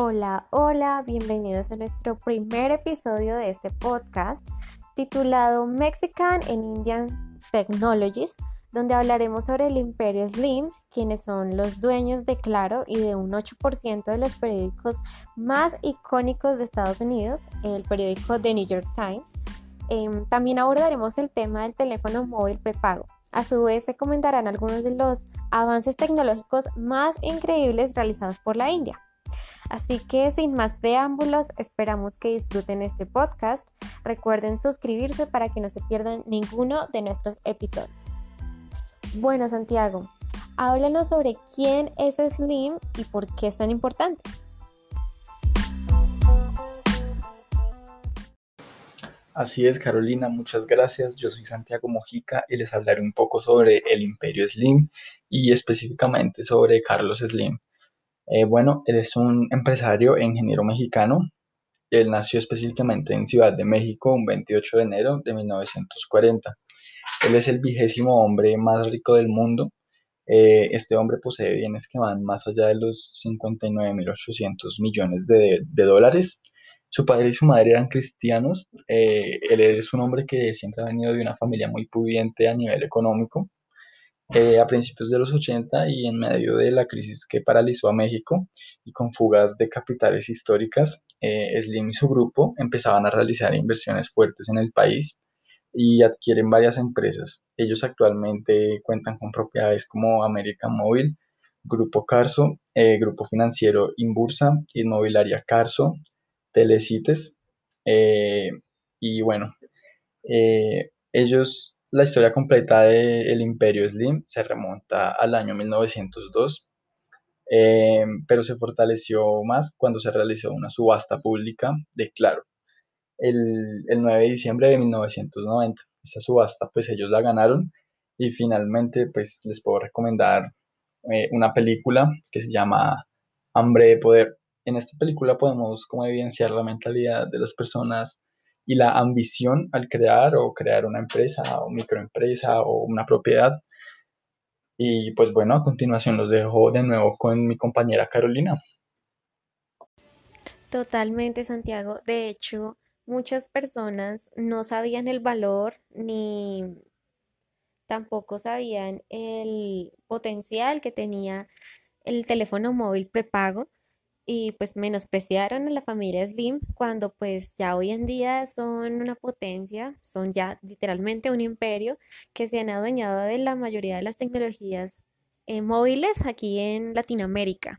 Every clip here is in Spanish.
Hola, hola, bienvenidos a nuestro primer episodio de este podcast titulado Mexican and Indian Technologies, donde hablaremos sobre el imperio Slim, quienes son los dueños de Claro y de un 8% de los periódicos más icónicos de Estados Unidos, el periódico The New York Times. Em, también abordaremos el tema del teléfono móvil prepago. A su vez, se comentarán algunos de los avances tecnológicos más increíbles realizados por la India. Así que sin más preámbulos, esperamos que disfruten este podcast. Recuerden suscribirse para que no se pierdan ninguno de nuestros episodios. Bueno, Santiago, háblanos sobre quién es Slim y por qué es tan importante. Así es, Carolina, muchas gracias. Yo soy Santiago Mojica y les hablaré un poco sobre el Imperio Slim y específicamente sobre Carlos Slim. Eh, bueno, él es un empresario e ingeniero mexicano. Él nació específicamente en Ciudad de México un 28 de enero de 1940. Él es el vigésimo hombre más rico del mundo. Eh, este hombre posee bienes que van más allá de los 59.800 millones de, dólares. Su padre y su madre eran cristianos. Eh, él es un hombre que siempre ha venido de una familia muy pudiente a nivel económico. Eh, a principios de los 80 y en medio de la crisis que paralizó a México y con fugas de capitales históricas, eh, Slim y su grupo empezaban a realizar inversiones fuertes en el país y adquieren varias empresas. Ellos actualmente cuentan con propiedades como América Móvil, Grupo Carso, eh, Grupo Financiero Inbursa, Inmobiliaria Carso, Telecites y bueno, ellos la historia completa del Imperio Slim se remonta al año 1902, eh, pero se fortaleció más cuando se realizó una subasta pública de Claro, el, 9 de diciembre de 1990. Esa subasta pues ellos la ganaron y finalmente pues les puedo recomendar eh, una película que se llama Hambre de Poder. En esta película podemos como evidenciar la mentalidad de las personas y la ambición al crear o crear una empresa o microempresa o una propiedad. Y pues bueno, a continuación los dejo de nuevo con mi compañera Carolina. Totalmente, Santiago. De hecho, muchas personas no sabían el valor ni tampoco sabían el potencial que tenía el teléfono móvil prepago y pues menospreciaron a la familia Slim cuando pues ya hoy en día son una potencia, son ya literalmente un imperio que se han adueñado de la mayoría de las tecnologías eh, móviles aquí en Latinoamérica.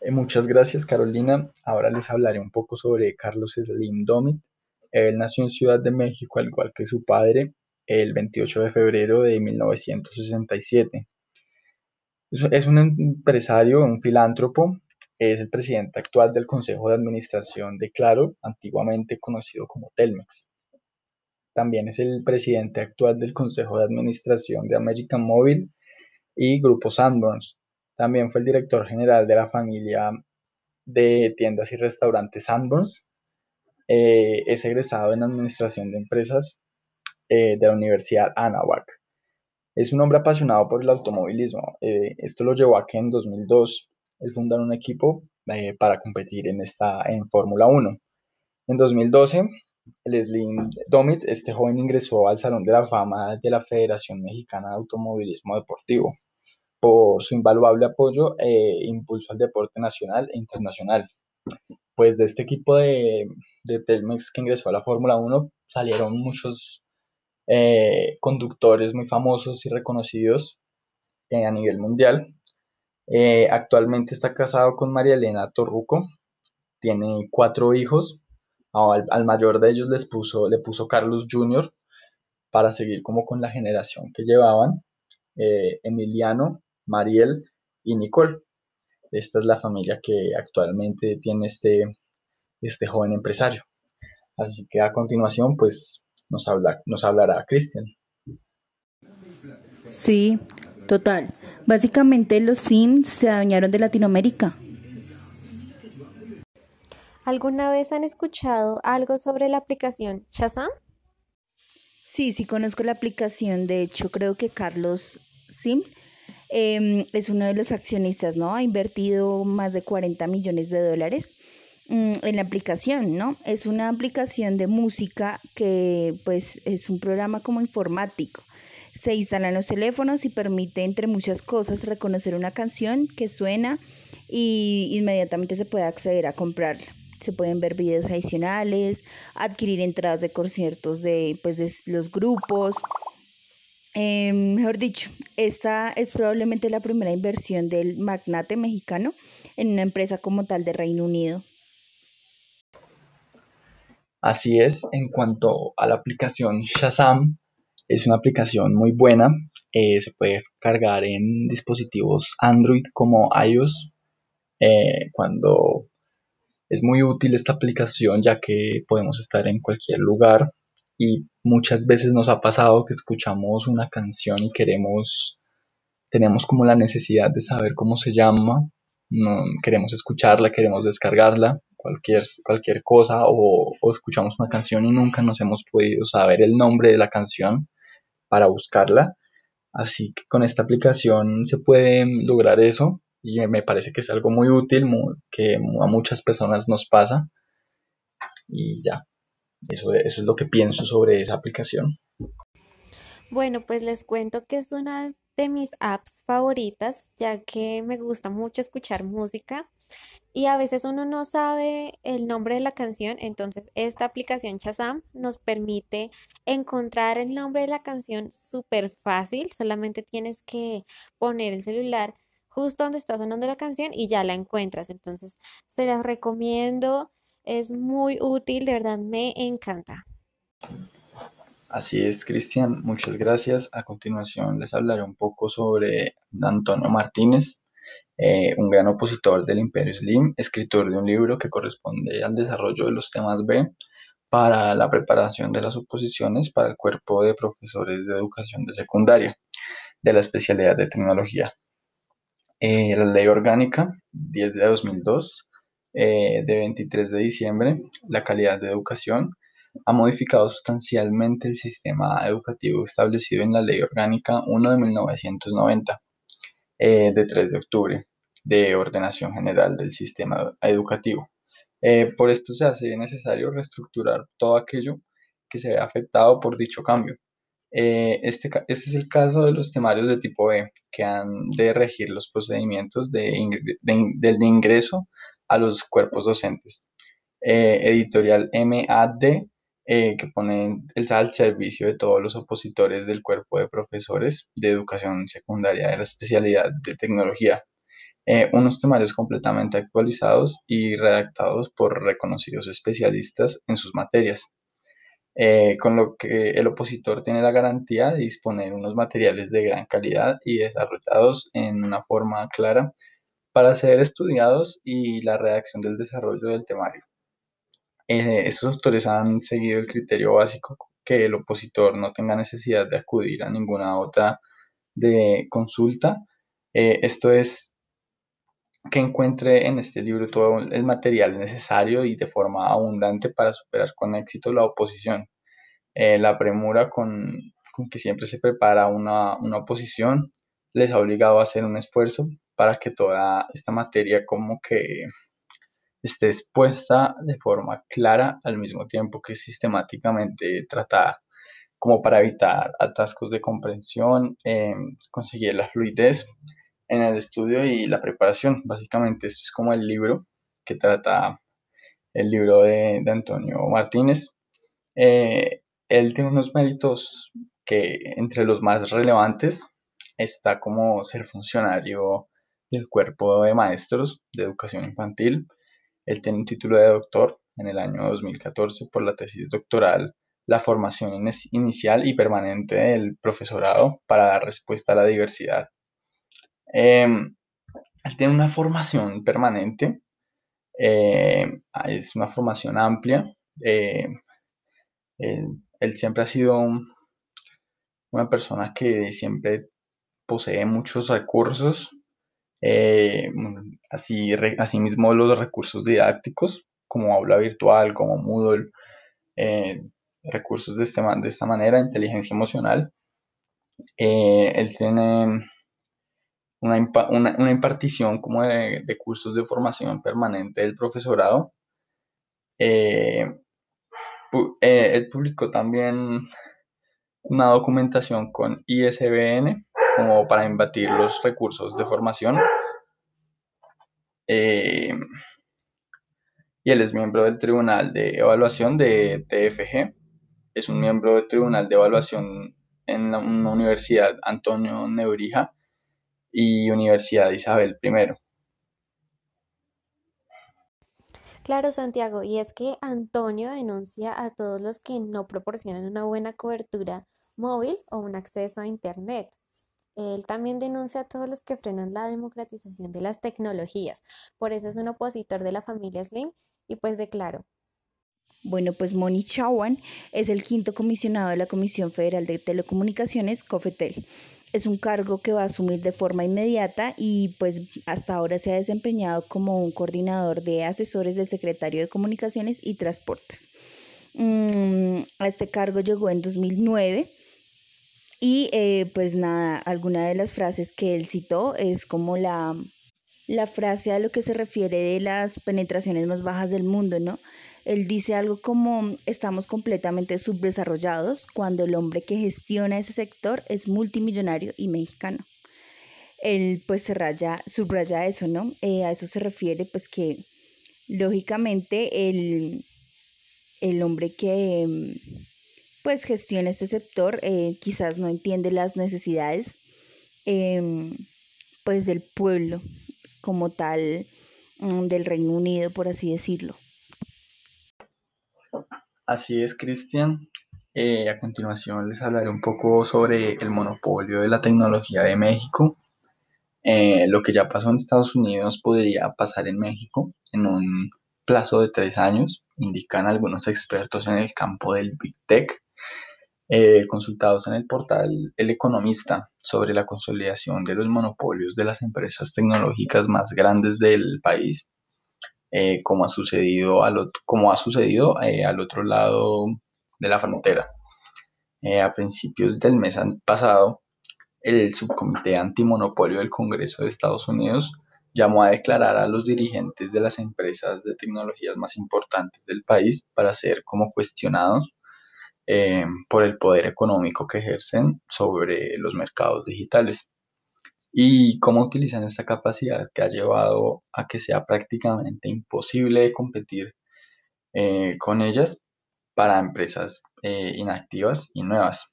Eh, muchas gracias Carolina. Ahora les hablaré un poco sobre Carlos Slim Domit. Él nació en Ciudad de México al igual que su padre el 28 de febrero de 1967. Es un empresario, un filántropo, es el presidente actual del Consejo de Administración de Claro, antiguamente conocido como Telmex. También es el presidente actual del Consejo de Administración de American Mobile y Grupo Sanborns. También fue el director general de la familia de tiendas y restaurantes Sanborns. Eh, es egresado en Administración de Empresas eh, de la Universidad Anahuac. Es un hombre apasionado por el automovilismo. Eh, esto lo llevó a que en 2002 él fundara un equipo eh, para competir en, en Fórmula 1. En 2012, el Slim Domit, este joven ingresó al Salón de la Fama de la Federación Mexicana de Automovilismo Deportivo por su invaluable apoyo e impulso al deporte nacional e internacional. Pues de este equipo de, de Telmex que ingresó a la Fórmula 1 salieron muchos eh, conductores muy famosos y reconocidos eh, a nivel mundial. Eh, actualmente está casado con María Elena Torruco, tiene cuatro hijos, al, mayor de ellos les puso, le puso Carlos Jr. para seguir como con la generación que llevaban, Emiliano, Mariel y Nicole. Esta es la familia que actualmente tiene este, este joven empresario. Así que a continuación, pues nos, habla, nos hablará Cristian. Sí, total. Básicamente los SIM se adueñaron de Latinoamérica. ¿Alguna vez han escuchado algo sobre la aplicación Shazam? Sí, sí conozco la aplicación. De hecho, creo que Carlos Sim em, es uno de los accionistas, ¿no? Ha invertido más de 40 millones de dólares en la aplicación, ¿no? Es una aplicación de música que pues es un programa como informático. Se instala en los teléfonos y permite, entre muchas cosas, reconocer una canción que suena y inmediatamente se puede acceder a comprarla. Se pueden ver videos adicionales, adquirir entradas de conciertos de, pues, de los grupos. Em, mejor dicho, esta es probablemente la primera inversión del magnate mexicano en una empresa como tal de Reino Unido. Así es, en cuanto a la aplicación Shazam, es una aplicación muy buena, eh, se puede descargar en dispositivos Android como iOS, eh, cuando es muy útil esta aplicación ya que podemos estar en cualquier lugar. Y muchas veces nos ha pasado que escuchamos una canción y queremos, tenemos como la necesidad de saber cómo se llama, no, queremos escucharla, queremos descargarla, cualquier, cualquier cosa o, o escuchamos una canción y nunca nos hemos podido saber el nombre de la canción para buscarla. Así que con esta aplicación se puede lograr eso y me parece que es algo muy útil, que a muchas personas nos pasa. Y ya, eso, eso es lo que pienso sobre esa aplicación. Bueno, pues les cuento que es una de mis apps favoritas, ya que me gusta mucho escuchar música y a veces uno no sabe el nombre de la canción, entonces esta aplicación Shazam nos permite encontrar el nombre de la canción súper fácil, solamente tienes que poner el celular justo donde está sonando la canción y ya la encuentras, entonces se las recomiendo, es muy útil, de verdad me encanta. Así es, Cristian, muchas gracias. A continuación les hablaré un poco sobre Antonio Martínez, eh, un gran opositor del Imperio Slim, escritor de un libro que corresponde al desarrollo de los temas B para la preparación de las oposiciones para el cuerpo de profesores de educación de secundaria de la especialidad de tecnología. Eh, la ley orgánica 10 de 2002 eh, de 23 de diciembre, la calidad de educación, ha modificado sustancialmente el sistema educativo establecido en la Ley Orgánica 1 de 1990, eh, de 3 de octubre, de ordenación general del sistema educativo. Eh, por esto se hace necesario reestructurar todo aquello que se ve afectado por dicho cambio. Eh, este, este, es el caso de los temarios de tipo B, que han de regir los procedimientos de, del ingreso a los cuerpos docentes. editorial MAD eh, que ponen el, al servicio de todos los opositores del cuerpo de profesores de educación secundaria de la especialidad de tecnología. Eh, unos temarios completamente actualizados y redactados por reconocidos especialistas en sus materias, eh, con lo que el opositor tiene la garantía de disponer unos materiales de gran calidad y desarrollados en una forma clara para ser estudiados y la redacción del desarrollo del temario. Eh, estos autores han seguido el criterio básico que el opositor no tenga necesidad de acudir a ninguna otra de consulta. Eh, esto es que encuentre en este libro todo el material necesario y de forma abundante para superar con éxito la oposición. Eh, la premura con, que siempre se prepara una, una oposición les ha obligado a hacer un esfuerzo para que toda esta materia como que esté expuesta de forma clara al mismo tiempo que sistemáticamente tratada, como para evitar atascos de comprensión, em, conseguir la fluidez en el estudio y la preparación. Básicamente esto es como el libro que trata el libro de, Antonio Martínez. Eh, él tiene unos méritos que entre los más relevantes está como ser funcionario del cuerpo de maestros de educación infantil, él tiene un título de doctor en el año 2014 por la tesis doctoral La formación inicial y permanente del profesorado para dar respuesta a la diversidad. Em, él tiene una formación permanente, em, es una formación amplia. Em, él, siempre ha sido una persona que siempre posee muchos recursos eh, así, asimismo los recursos didácticos como aula virtual, como Moodle, eh, recursos de, este, de esta manera, inteligencia emocional. Eh, él tiene una, impartición como de, cursos de formación permanente del profesorado. Eh, eh, él publicó también una documentación con ISBN como para invertir los recursos de formación. Eh, y él es miembro del Tribunal de Evaluación de TFG. Es un miembro del Tribunal de Evaluación en la, una universidad Antonio Nebrija y Universidad Isabel I. Claro, Santiago, y es que Antonio denuncia a todos los que no proporcionan una buena cobertura móvil o un acceso a Internet. Él también denuncia a todos los que frenan la democratización de las tecnologías. Por eso es un opositor de la familia Slim y pues declaro. Bueno, pues Moni Chawan es el quinto comisionado de la Comisión Federal de Telecomunicaciones, COFETEL. Es un cargo que va a asumir de forma inmediata y pues hasta ahora se ha desempeñado como un coordinador de asesores del secretario de Comunicaciones y Transportes. Mm, a este cargo llegó en 2009 y eh, pues nada, alguna de las frases que él citó es como la, la frase a lo que se refiere de las penetraciones más bajas del mundo, ¿no? Él dice algo como estamos completamente subdesarrollados cuando el hombre que gestiona ese sector es multimillonario y mexicano. Él pues se raya, subraya eso, ¿no? Eh, a eso se refiere pues que lógicamente el, el hombre que pues gestiona este sector eh, quizás no entiende las necesidades em, pues del pueblo como tal mm, del Reino Unido, por así decirlo. Así es, Cristian. Eh, a continuación les hablaré un poco sobre el monopolio de la tecnología de México. Eh, lo que ya pasó en Estados Unidos podría pasar en México en un plazo de tres años, indican algunos expertos en el campo del Big Tech, eh, consultados en el portal El Economista sobre la consolidación de los monopolios de las empresas tecnológicas más grandes del país eh, como ha sucedido al, como ha sucedido, eh, al otro lado de la frontera. Eh, a principios del mes pasado, el subcomité antimonopolio del Congreso de Estados Unidos llamó a declarar a los dirigentes de las empresas de tecnologías más importantes del país para ser como cuestionados por el poder económico que ejercen sobre los mercados digitales y cómo utilizan esta capacidad que ha llevado a que sea prácticamente imposible competir eh, con ellas para empresas eh, inactivas y nuevas.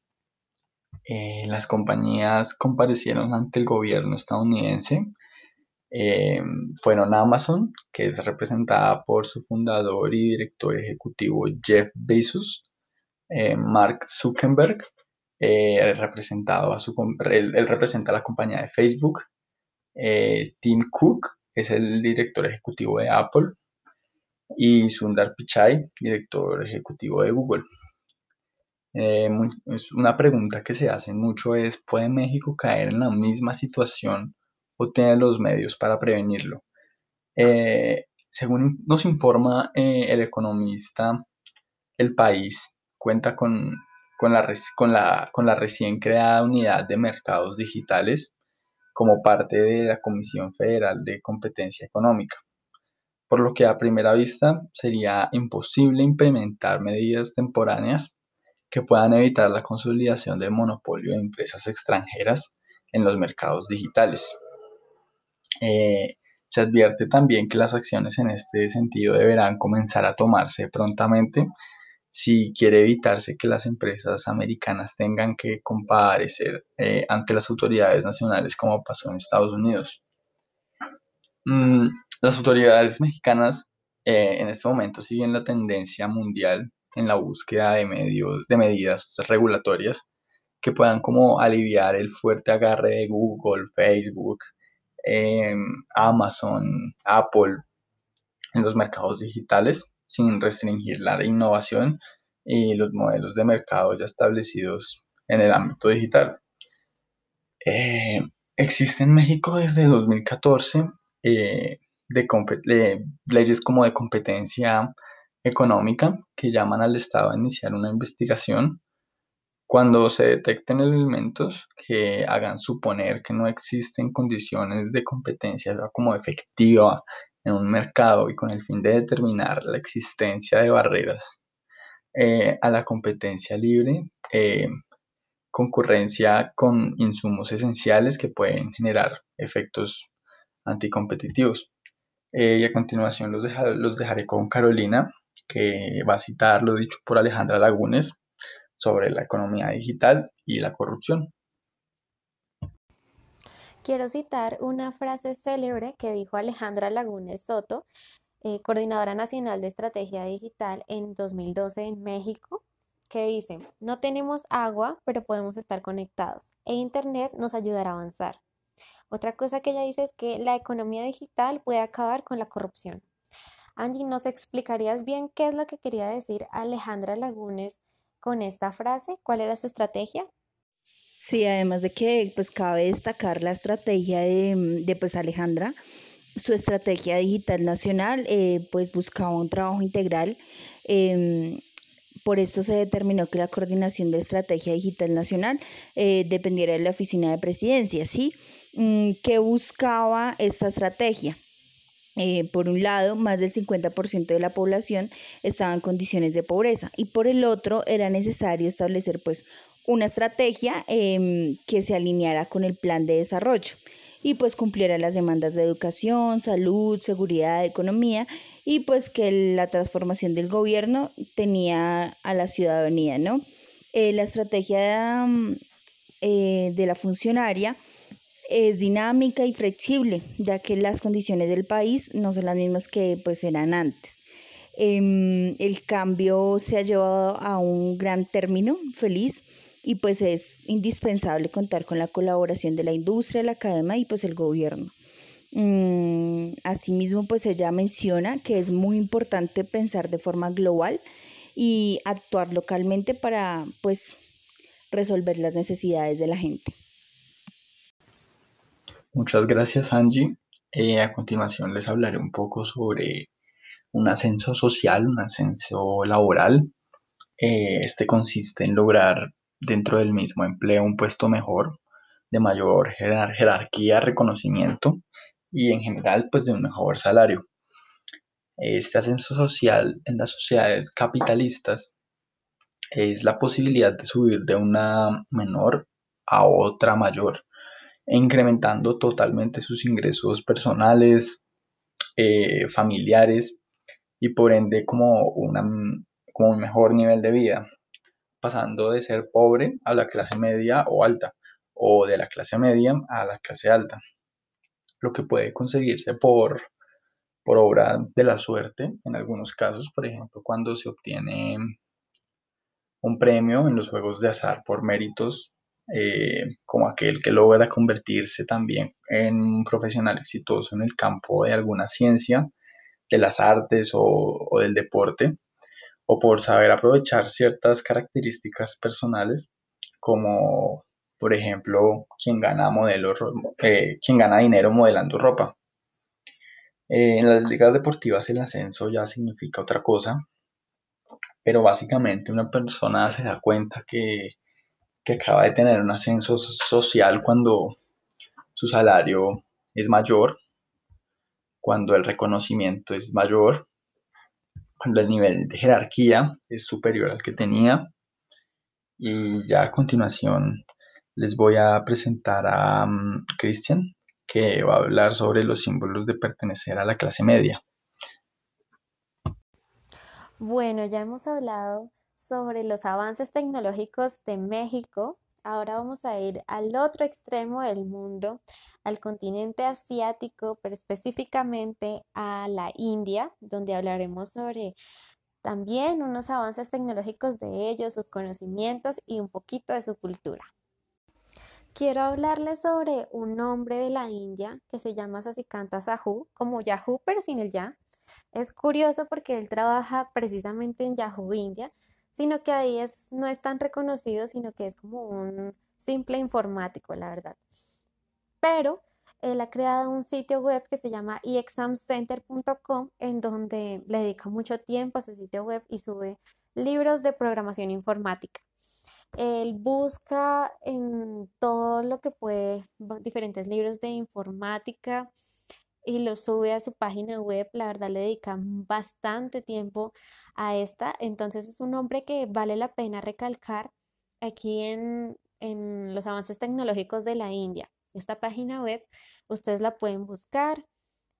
Eh, las compañías comparecieron ante el gobierno estadounidense. fueron Amazon, que es representada por su fundador y director ejecutivo Jeff Bezos, Mark Zuckerberg, eh, representado a su, él, representa a la compañía de Facebook. Eh, Tim Cook es el director ejecutivo de Apple y Sundar Pichai, director ejecutivo de Google. Eh, es una pregunta que se hace mucho es, ¿puede México caer en la misma situación o tener los medios para prevenirlo? según nos informa el economista, el país cuenta con con la, recién creada Unidad de Mercados Digitales como parte de la Comisión Federal de Competencia Económica, por lo que a primera vista sería imposible implementar medidas temporáneas que puedan evitar la consolidación del monopolio de empresas extranjeras en los mercados digitales. Eh, se advierte también que las acciones en este sentido deberán comenzar a tomarse prontamente si quiere evitarse que las empresas americanas tengan que comparecer eh, ante las autoridades nacionales como pasó en Estados Unidos. Mm, las autoridades mexicanas eh, en este momento siguen la tendencia mundial en la búsqueda de, medios, de medidas regulatorias que puedan como aliviar el fuerte agarre de Google, Facebook, em, Amazon, Apple en los mercados digitales sin restringir la innovación y los modelos de mercado ya establecidos en el ámbito digital. Eh, existe en México desde 2014 eh, de leyes como de competencia económica que llaman al Estado a iniciar una investigación Cuando se detecten elementos que hagan suponer que no existen condiciones de competencia como efectiva en un mercado y con el fin de determinar la existencia de barreras eh, a la competencia libre, eh, concurrencia con insumos esenciales que pueden generar efectos anticompetitivos. Eh, y a continuación los, los dejaré con Carolina, que va a citar lo dicho por Alejandra Lagunes sobre la economía digital y la corrupción. Quiero citar una frase célebre que dijo Alejandra Lagunes Soto, eh, coordinadora nacional de estrategia digital en 2012 en México, que dice, no tenemos agua, pero podemos estar conectados e Internet nos ayudará a avanzar. Otra cosa que ella dice es que la economía digital puede acabar con la corrupción. Angie, ¿nos explicarías bien qué es lo que quería decir Alejandra Lagunes con esta frase? ¿Cuál era su estrategia? Sí, además de que pues cabe destacar la estrategia de, de pues Alejandra, su estrategia digital nacional eh, pues buscaba un trabajo integral. Em, por esto se determinó que la coordinación de estrategia digital nacional eh, dependiera de la oficina de presidencia, ¿sí? Mm, ¿Qué buscaba esta estrategia? Eh, por un lado, más del 50% de la población estaba en condiciones de pobreza y por el otro era necesario establecer pues una estrategia em, que se alineara con el plan de desarrollo y pues cumpliera las demandas de educación, salud, seguridad, economía y pues que la transformación del gobierno tenía a la ciudadanía, ¿no? Eh, la estrategia mm, eh, de la funcionaria es dinámica y flexible, ya que las condiciones del país no son las mismas que pues eran antes. Em, el cambio se ha llevado a un gran término feliz y pues es indispensable contar con la colaboración de la industria, la academia y pues el gobierno. Mm, asimismo, pues ella menciona que es muy importante pensar de forma global y actuar localmente para pues resolver las necesidades de la gente. Muchas gracias Angie. Eh, a continuación les hablaré un poco sobre un ascenso social, un ascenso laboral. Eh, este consiste en lograr dentro del mismo empleo un puesto mejor, de mayor jerarquía, reconocimiento y en general pues de un mejor salario. Este ascenso social en las sociedades capitalistas es la posibilidad de subir de una menor a otra mayor incrementando totalmente sus ingresos personales, eh, familiares y por ende como, una, como un mejor nivel de vida, pasando de ser pobre a la clase media o alta o de la clase media a la clase alta, lo que puede conseguirse por, por obra de la suerte en algunos casos, por ejemplo, cuando se obtiene un premio en los juegos de azar por méritos eh, como aquel que logra convertirse también en un profesional exitoso en el campo de alguna ciencia, de las artes o, del deporte, o por saber aprovechar ciertas características personales, como por ejemplo quien gana, modelo, eh, quien gana dinero modelando ropa. Eh, en las ligas deportivas el ascenso ya significa otra cosa, pero básicamente una persona se da cuenta que que acaba de tener un ascenso social cuando su salario es mayor, cuando el reconocimiento es mayor, cuando el nivel de jerarquía es superior al que tenía. Y ya a continuación les voy a presentar a um, Cristian, que va a hablar sobre los símbolos de pertenecer a la clase media. Bueno, ya hemos hablado sobre los avances tecnológicos de México, ahora vamos a ir al otro extremo del mundo, al continente asiático, pero específicamente a la India, donde hablaremos sobre también unos avances tecnológicos de ellos, sus conocimientos y un poquito de su cultura. Quiero hablarles sobre un hombre de la India que se llama Sasikanta Sahu, como Yahoo, pero sin el ya. Es curioso porque él trabaja precisamente en Yahoo India, sino que ahí es, no es tan reconocido, sino que es como un simple informático, la verdad. Pero él ha creado un sitio web que se llama eexamcenter.com, en donde le dedica mucho tiempo a su sitio web y sube libros de programación informática. Él busca en todo lo que puede, diferentes libros de informática y los sube a su página web. La verdad le dedica bastante tiempo a esta. Entonces es un hombre que vale la pena recalcar aquí en, en los avances tecnológicos de la India. Esta página web ustedes la pueden buscar.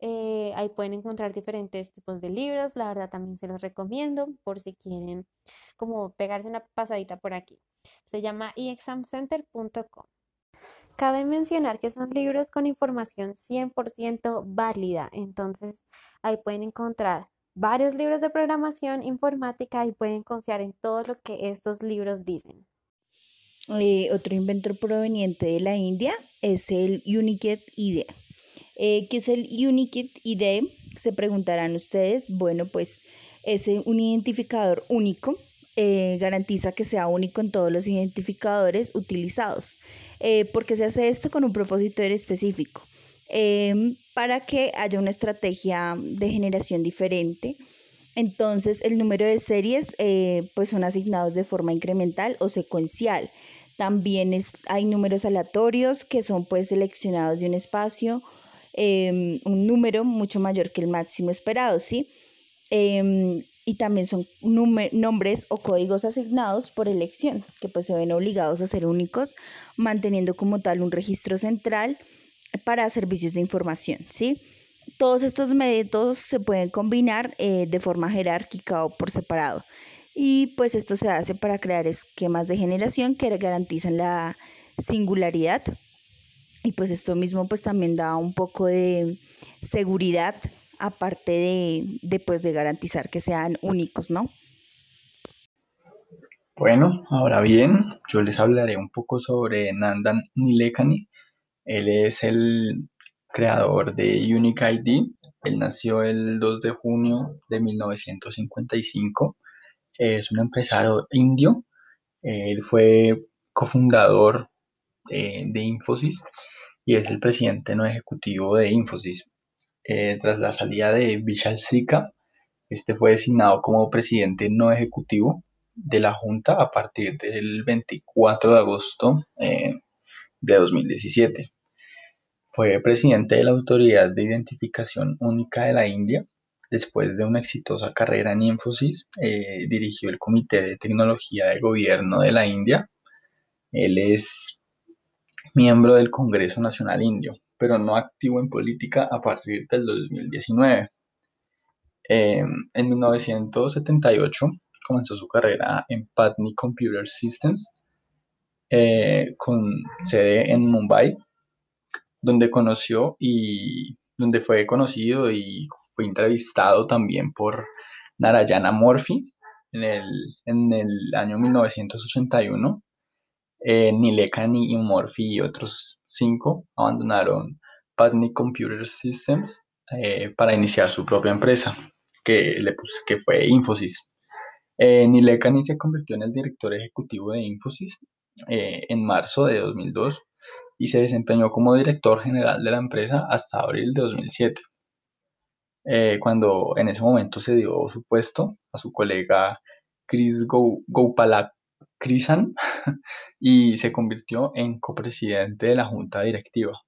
Eh, ahí pueden encontrar diferentes tipos de libros. La verdad también se los recomiendo por si quieren como pegarse una pasadita por aquí. Se llama eexamcenter.com. Cabe mencionar que son libros con información 100% válida. Entonces ahí pueden encontrar varios libros de programación informática y pueden confiar en todo lo que estos libros dicen. Eh, otro inventor proveniente de la India es el Unicode IDE. Eh, ¿Qué es el Unicode IDE? Se preguntarán ustedes. Bueno, pues es un identificador único. Eh, garantiza que sea único en todos los identificadores utilizados. ¿Por qué se hace esto con un propósito específico? para que haya una estrategia de generación diferente. Entonces, el número de series pues son asignados de forma incremental o secuencial. También hay números aleatorios que son pues seleccionados de un espacio, em, un número mucho mayor que el máximo esperado, ¿sí? Em, y también son nombres o códigos asignados por elección, que pues se ven obligados a ser únicos, manteniendo como tal un registro central para servicios de información, ¿sí? Todos estos métodos se pueden combinar eh, de forma jerárquica o por separado y pues esto se hace para crear esquemas de generación que garantizan la singularidad y pues esto mismo pues también da un poco de seguridad aparte de, de, pues, de garantizar que sean únicos, ¿no? Bueno, ahora bien, yo les hablaré un poco sobre Nandan Nilekani. Él es el creador de Unique ID. Él nació el 2 de junio de 1955 es un empresario indio. Él fue cofundador de Infosys y es el presidente no ejecutivo de Infosys. Eh, tras la salida de Vishal Sikka, este fue designado como presidente no ejecutivo de la Junta a partir del 24 de agosto eh, de 2017. Fue presidente de la Autoridad de Identificación Única de la India Después de una exitosa carrera en Infosys, eh, dirigió el Comité de Tecnología de Gobierno de la India. Él es miembro del Congreso Nacional Indio, pero no activo en política a partir del 2019. Em, en 1978 comenzó su carrera en Patni Computer Systems, eh, con sede en Mumbai, donde conoció y donde fue conocido y fue entrevistado también por Narayana Murphy en el, año 1981. Eh, Nilekani y Murphy y otros cinco abandonaron Patni Computer Systems eh, para iniciar su propia empresa, que, fue Infosys. Eh, se convirtió en el director ejecutivo de Infosys eh, en marzo de 2002 y se desempeñó como director general de la empresa hasta abril de 2007. Eh, cuando en ese momento se dio su puesto a su colega Chris Gopalakrisan y se convirtió en copresidente de la junta directiva.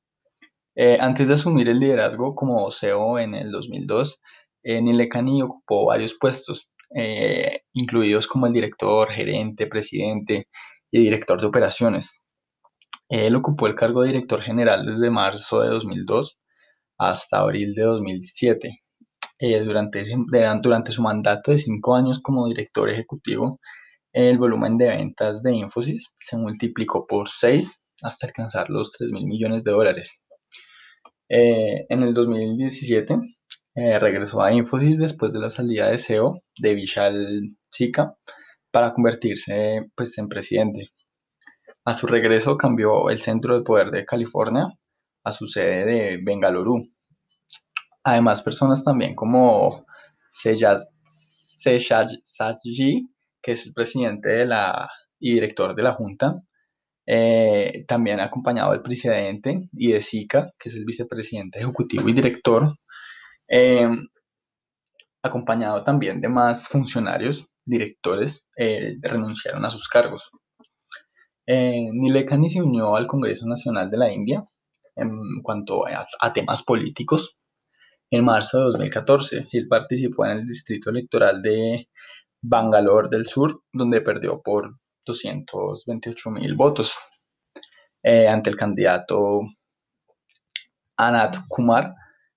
Eh, antes de asumir el liderazgo como CEO en el 2002, eh, Nilekani ocupó varios puestos, eh, incluidos como el director, gerente, presidente y director de operaciones. Él ocupó el cargo de director general desde marzo de 2002 hasta abril de 2007. Eh, durante su mandato de cinco años como director ejecutivo, el volumen de ventas de Infosys se multiplicó por seis hasta alcanzar los 3 mil millones de dólares. Eh, en el 2017 eh, regresó a Infosys después de la salida de CEO de Vishal Sikka para convertirse pues, en presidente. A su regreso cambió el centro de poder de California a su sede de Bengaluru, Además, personas también como Sejad Sajji, que es el presidente de la, y director de la Junta, eh, también acompañado del presidente y de SICA, que es el vicepresidente ejecutivo y director, eh, acompañado también de más funcionarios, directores, eh, renunciaron a sus cargos. Eh, Nilekani se unió al Congreso Nacional de la India en cuanto a, temas políticos en marzo de 2014 y él participó en el distrito electoral de Bangalore del Sur, donde perdió por 228 mil votos eh, ante el candidato Anat Kumar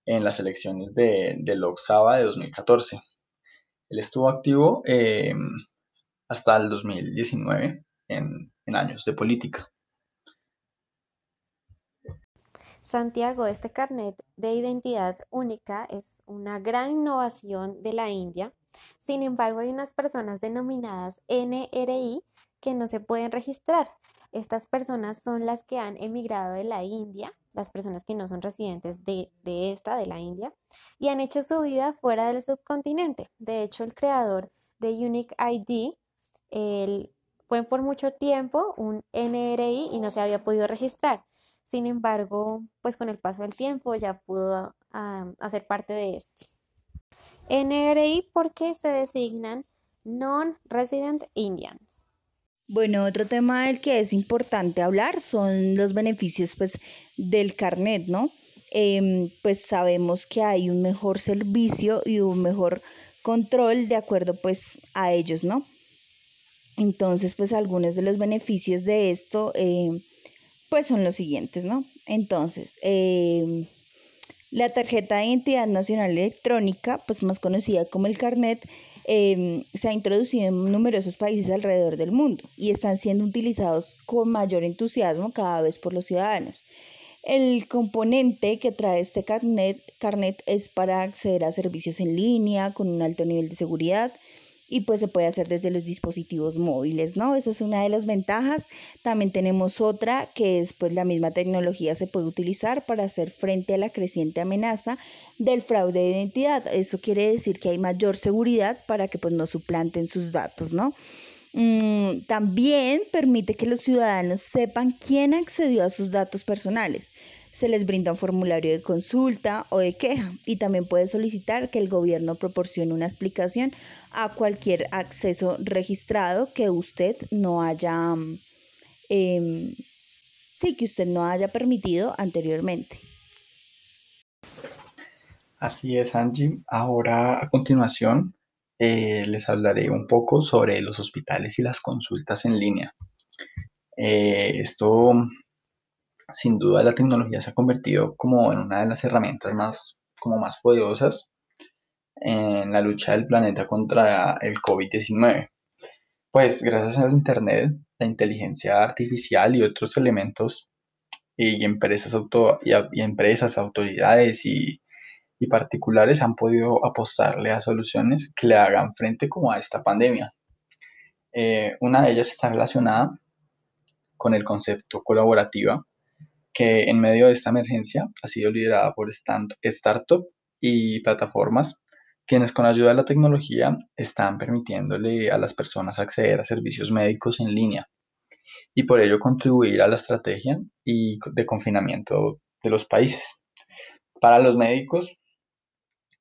en las elecciones de, de Lok Sabha de 2014. Él estuvo activo em, hasta el 2019 en, en años de política. Santiago, este carnet de identidad única es una gran innovación de la India. Sin embargo, hay unas personas denominadas NRI que no se pueden registrar. Estas personas son las que han emigrado de la India, las personas que no son residentes de, esta, de la India, y han hecho su vida fuera del subcontinente. De hecho, el creador de Unique ID él, fue por mucho tiempo un NRI y no se había podido registrar. Sin embargo, pues con el paso del tiempo ya pudo ah, hacer parte de este. NRI porque se designan Non-Resident Indians. Bueno, otro tema del que es importante hablar son los beneficios pues, del carnet, ¿no? Em, pues sabemos que hay un mejor servicio y un mejor control de acuerdo pues a ellos, ¿no? Entonces, pues algunos de los beneficios de esto, em, pues son los siguientes, ¿no? Entonces, em, la tarjeta de identidad nacional electrónica, pues más conocida como el carnet, Em, se ha introducido en numerosos países alrededor del mundo y están siendo utilizados con mayor entusiasmo cada vez por los ciudadanos. El componente que trae este carnet, carnet es para acceder a servicios en línea con un alto nivel de seguridad, y pues se puede hacer desde los dispositivos móviles, ¿no? Esa es una de las ventajas. También tenemos otra que es pues la misma tecnología se puede utilizar para hacer frente a la creciente amenaza del fraude de identidad. Eso quiere decir que hay mayor seguridad para que pues no suplanten sus datos, ¿no? Mm, también permite que los ciudadanos sepan quién accedió a sus datos personales se les brinda un formulario de consulta o de queja y también puede solicitar que el gobierno proporcione una explicación a cualquier acceso registrado que usted no haya, em, sí, que usted no haya permitido anteriormente. Así es, Angie. Ahora, a continuación, eh, les hablaré un poco sobre los hospitales y las consultas en línea. Eh, esto sin duda la tecnología se ha convertido como en una de las herramientas más, como más poderosas en la lucha del planeta contra el COVID-19. Pues gracias al Internet, la inteligencia artificial y otros elementos y empresas, auto, y, empresas autoridades y, particulares han podido apostarle a soluciones que le hagan frente como a esta pandemia. Eh, una de ellas está relacionada con el concepto colaborativa, que en medio de esta emergencia ha sido liderada por startups y plataformas quienes con ayuda de la tecnología están permitiéndole a las personas acceder a servicios médicos en línea y por ello contribuir a la estrategia y de confinamiento de los países. Para los médicos,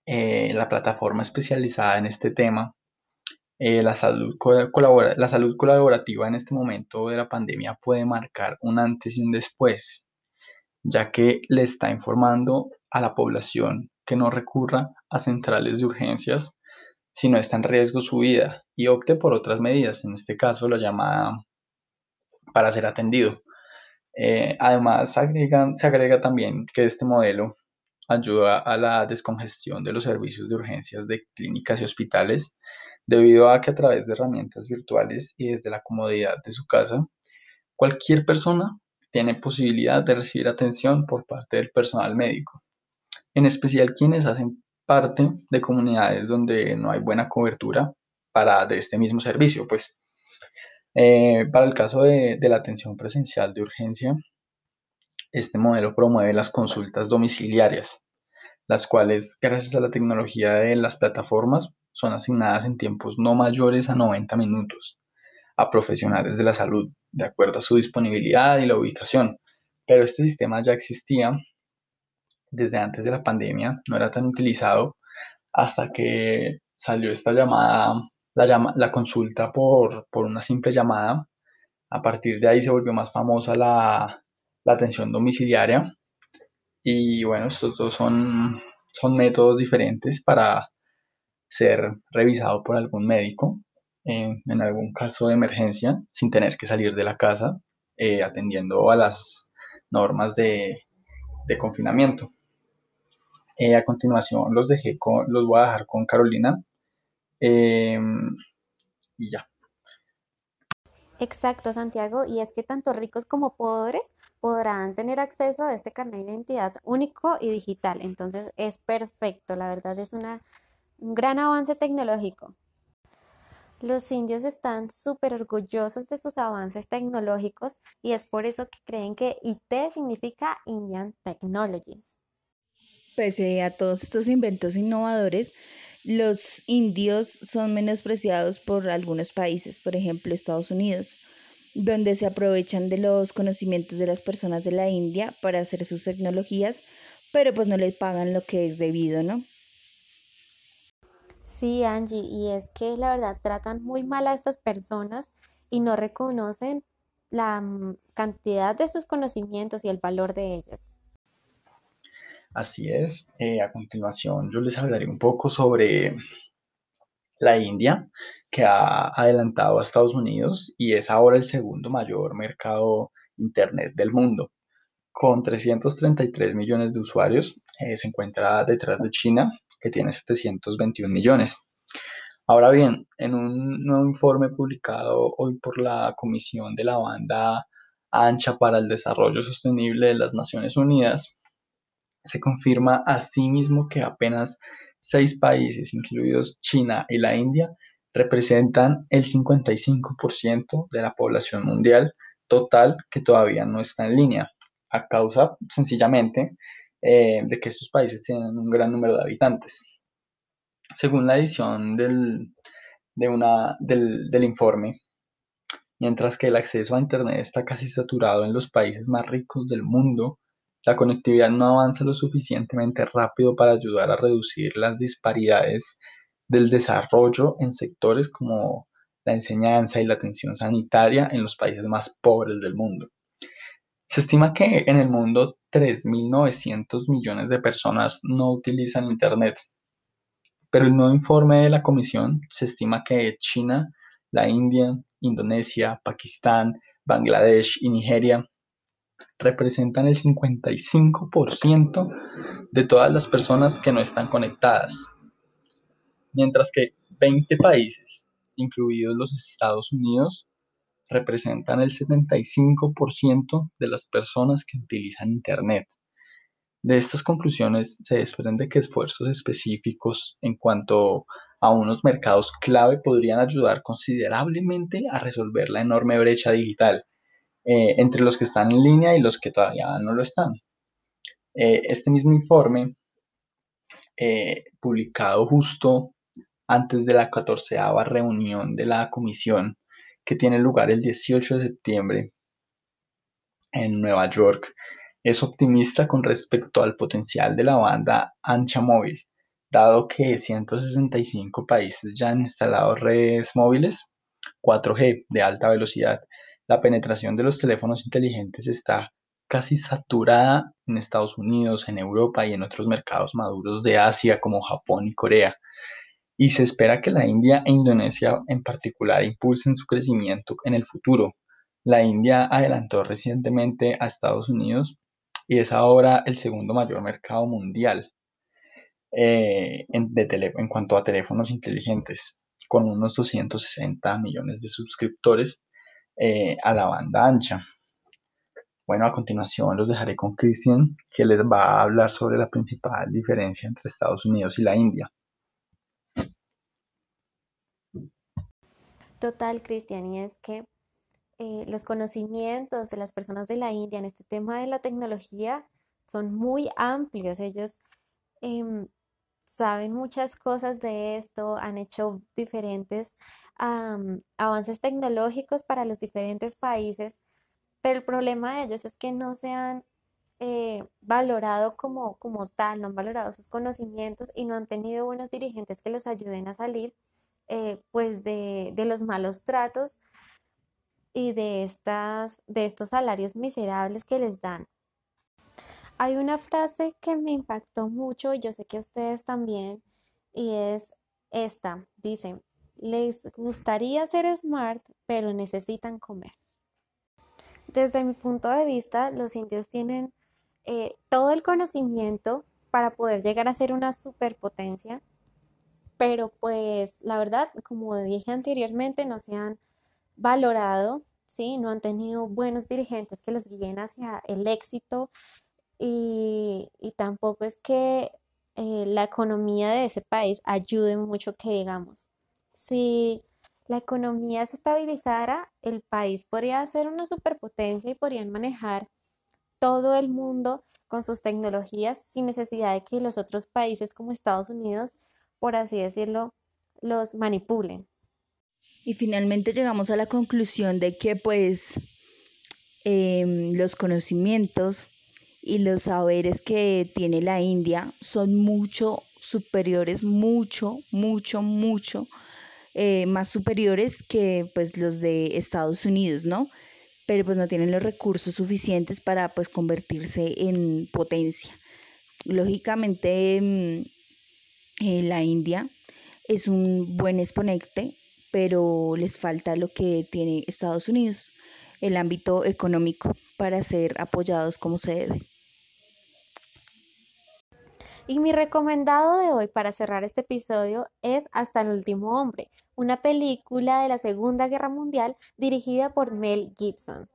eh, la plataforma especializada en este tema, eh, la, salud la salud colaborativa en este momento de la pandemia puede marcar un antes y un después ya que le está informando a la población que no recurra a centrales de urgencias si no está en riesgo su vida y opte por otras medidas, en este caso la llamada para ser atendido. Eh, además, se agrega también que este modelo ayuda a la descongestión de los servicios de urgencias de clínicas y hospitales, debido a que a través de herramientas virtuales y desde la comodidad de su casa, cualquier persona tiene posibilidad de recibir atención por parte del personal médico, en especial quienes hacen parte de comunidades donde no hay buena cobertura para de este mismo servicio. Pues eh, para el caso de, de la atención presencial de urgencia, este modelo promueve las consultas domiciliarias, las cuales, gracias a la tecnología de las plataformas, son asignadas en tiempos no mayores a 90 minutos a profesionales de la salud, de acuerdo a su disponibilidad y la ubicación. Pero este sistema ya existía desde antes de la pandemia, no era tan utilizado hasta que salió esta llamada, la, llama, la consulta por, por una simple llamada A partir de ahí se volvió más famosa la, atención domiciliaria. Y bueno, estos dos son, son métodos diferentes para ser revisado por algún médico en, algún caso de emergencia sin tener que salir de la casa, eh, atendiendo a las normas de, confinamiento. Eh, a continuación los dejé con, los voy a dejar con Carolina. Em, y ya. Exacto, Santiago, y es que tanto ricos como pobres podrán tener acceso a este carnet de identidad único y digital. Entonces es perfecto, la verdad es una, un gran avance tecnológico. Los indios están súper orgullosos de sus avances tecnológicos y es por eso que creen que IT significa Indian Technologies. Pese a todos estos inventos innovadores, los indios son menospreciados por algunos países, por ejemplo Estados Unidos, donde se aprovechan de los conocimientos de las personas de la India para hacer sus tecnologías, pero pues no les pagan lo que es debido, ¿no? Sí, Angie, y es que la verdad tratan muy mal a estas personas y no reconocen la mm, cantidad de sus conocimientos y el valor de ellos. Así es. Eh, a continuación, yo les hablaré un poco sobre la India, que ha adelantado a Estados Unidos y es ahora el segundo mayor mercado Internet del mundo. Con 333 millones de usuarios, eh, se encuentra detrás de China, que tiene 721 millones. Ahora bien, en un nuevo informe publicado hoy por la Comisión de la Banda Ancha para el Desarrollo Sostenible de las Naciones Unidas, se confirma asimismo que apenas seis países, incluidos China y la India, representan el 55% de la población mundial total que todavía no está en línea, a causa sencillamente eh, de que estos países tienen un gran número de habitantes. Según la edición del, de una, del, del informe, mientras que el acceso a Internet está casi saturado en los países más ricos del mundo, la conectividad no avanza lo suficientemente rápido para ayudar a reducir las disparidades del desarrollo en sectores como la enseñanza y la atención sanitaria en los países más pobres del mundo. Se estima que en el mundo 3.900 millones de personas no utilizan Internet, pero el nuevo informe de la Comisión se estima que China, la India, Indonesia, Pakistán, Bangladesh y Nigeria representan el 55% de todas las personas que no están conectadas, mientras que 20 países, incluidos los Estados Unidos, representan el 75% de las personas que utilizan Internet. De estas conclusiones se desprende que esfuerzos específicos en cuanto a unos mercados clave podrían ayudar considerablemente a resolver la enorme brecha digital eh, entre los que están en línea y los que todavía no lo están. Eh, este mismo informe, eh, publicado justo antes de la 14 reunión de la comisión que tiene lugar el 18 de septiembre en Nueva York, es optimista con respecto al potencial de la banda ancha móvil, dado que 165 países ya han instalado redes móviles 4G de alta velocidad la penetración de los teléfonos inteligentes está casi saturada en Estados Unidos, en Europa y en otros mercados maduros de Asia como Japón y Corea. Y se espera que la India e Indonesia en particular impulsen su crecimiento en el futuro. La India adelantó recientemente a Estados Unidos y es ahora el segundo mayor mercado mundial eh, en, cuanto a teléfonos inteligentes, con unos 260 millones de suscriptores eh, a la banda ancha. Bueno, a continuación los dejaré con Cristian, que les va a hablar sobre la principal diferencia entre Estados Unidos y la India. Total, Cristian, y es que eh, los conocimientos de las personas de la India en este tema de la tecnología son muy amplios. Ellos em, saben muchas cosas de esto, han hecho diferentes avances tecnológicos para los diferentes países, pero el problema de ellos es que no se han eh, valorado como, como tal, no han valorado sus conocimientos y no han tenido buenos dirigentes que los ayuden a salir eh, pues de, de los malos tratos y de, estas, de estos salarios miserables que les dan. Hay una frase que me impactó mucho, y yo sé que ustedes también, y es esta. Dice, les gustaría ser smart, pero necesitan comer. Desde mi punto de vista, los indios tienen eh, todo el conocimiento para poder llegar a ser una superpotencia, pero pues la verdad, como dije anteriormente, no se han valorado, ¿sí? No han tenido buenos dirigentes que los guíen hacia el éxito y, tampoco es que eh, la economía de ese país ayude mucho que digamos. Si la economía se estabilizara, el país podría ser una superpotencia y podrían manejar todo el mundo con sus tecnologías sin necesidad de que los otros países como Estados Unidos, por así decirlo, los manipulen. Y finalmente llegamos a la conclusión de que pues em, los conocimientos y los saberes que tiene la India son mucho superiores, mucho, mucho, mucho eh, más superiores que pues los de Estados Unidos, ¿no? Pero pues no tienen los recursos suficientes para pues convertirse en potencia. Lógicamente em, eh, la India es un buen exponente pero les falta lo que tiene Estados Unidos, el ámbito económico, para ser apoyados como se debe. Y mi recomendado de hoy para cerrar este episodio es Hasta el último hombre, una película de la Segunda Guerra Mundial dirigida por Mel Gibson.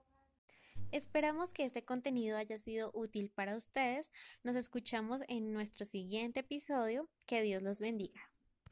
Esperamos que este contenido haya sido útil para ustedes. Nos escuchamos en nuestro siguiente episodio. Que Dios los bendiga.